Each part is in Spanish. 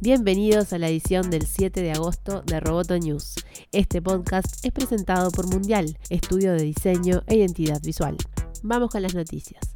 Bienvenidos a la edición del 7 de agosto de Roboto News. Este podcast es presentado por Mundial, estudio de diseño e identidad visual. Vamos con las noticias.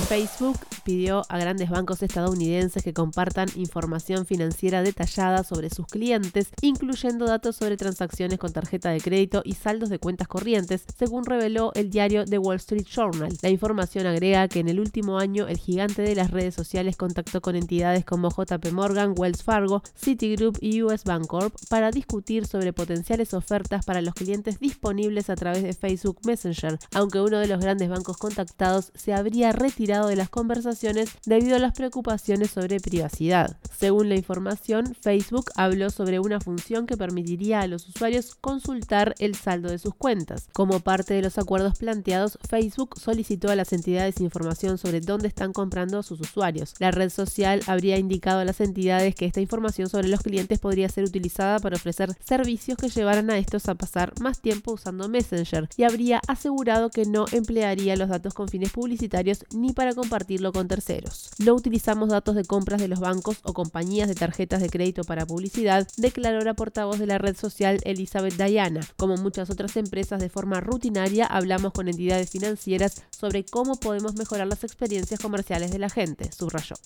Facebook pidió a grandes bancos estadounidenses que compartan información financiera detallada sobre sus clientes, incluyendo datos sobre transacciones con tarjeta de crédito y saldos de cuentas corrientes, según reveló el diario The Wall Street Journal. La información agrega que en el último año el gigante de las redes sociales contactó con entidades como JP Morgan, Wells Fargo, Citigroup y US Bancorp para discutir sobre potenciales ofertas para los clientes disponibles a través de Facebook Messenger, aunque uno de los grandes bancos contactados se habría retirado de las conversaciones debido a las preocupaciones sobre privacidad. Según la información, Facebook habló sobre una función que permitiría a los usuarios consultar el saldo de sus cuentas. Como parte de los acuerdos planteados, Facebook solicitó a las entidades información sobre dónde están comprando sus usuarios. La red social habría indicado a las entidades que esta información sobre los clientes podría ser utilizada para ofrecer servicios que llevaran a estos a pasar más tiempo usando Messenger y habría asegurado que no emplearía los datos con fines publicitarios ni para compartirlo con terceros. No utilizamos datos de compras de los bancos o compañías de tarjetas de crédito para publicidad, declaró la portavoz de la red social Elizabeth Diana. Como muchas otras empresas de forma rutinaria, hablamos con entidades financieras sobre cómo podemos mejorar las experiencias comerciales de la gente, subrayó.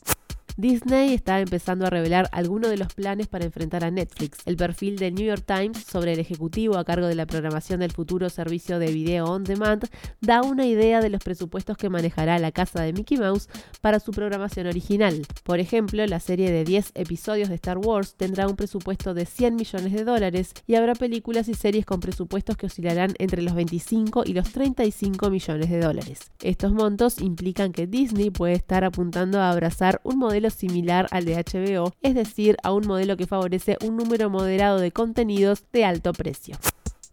Disney está empezando a revelar algunos de los planes para enfrentar a Netflix. El perfil del New York Times sobre el ejecutivo a cargo de la programación del futuro servicio de video on demand da una idea de los presupuestos que manejará la casa de Mickey Mouse para su programación original. Por ejemplo, la serie de 10 episodios de Star Wars tendrá un presupuesto de 100 millones de dólares y habrá películas y series con presupuestos que oscilarán entre los 25 y los 35 millones de dólares. Estos montos implican que Disney puede estar apuntando a abrazar un modelo similar al de HBO, es decir, a un modelo que favorece un número moderado de contenidos de alto precio.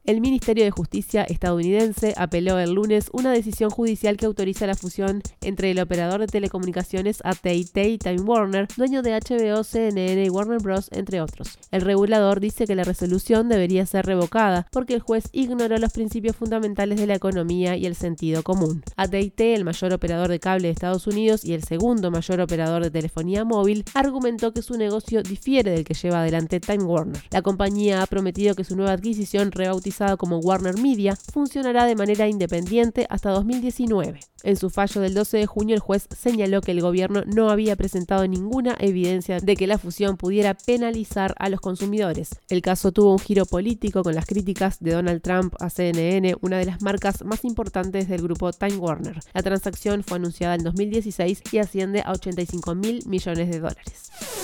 El Ministerio de Justicia estadounidense apeló el lunes una decisión judicial que autoriza la fusión entre el operador de telecomunicaciones AT&T y Time Warner, dueño de HBO, CNN y Warner Bros., entre otros. El regulador dice que la resolución debería ser revocada porque el juez ignoró los principios fundamentales de la economía y el sentido común. AT&T, el mayor operador de cable de Estados Unidos y el segundo mayor operador de telefonía móvil, argumentó que su negocio difiere del que lleva adelante Time Warner. La compañía ha prometido que su nueva adquisición rebautizada como Warner Media, funcionará de manera independiente hasta 2019. En su fallo del 12 de junio, el juez señaló que el gobierno no había presentado ninguna evidencia de que la fusión pudiera penalizar a los consumidores. El caso tuvo un giro político con las críticas de Donald Trump a CNN, una de las marcas más importantes del grupo Time Warner. La transacción fue anunciada en 2016 y asciende a 85 mil millones de dólares.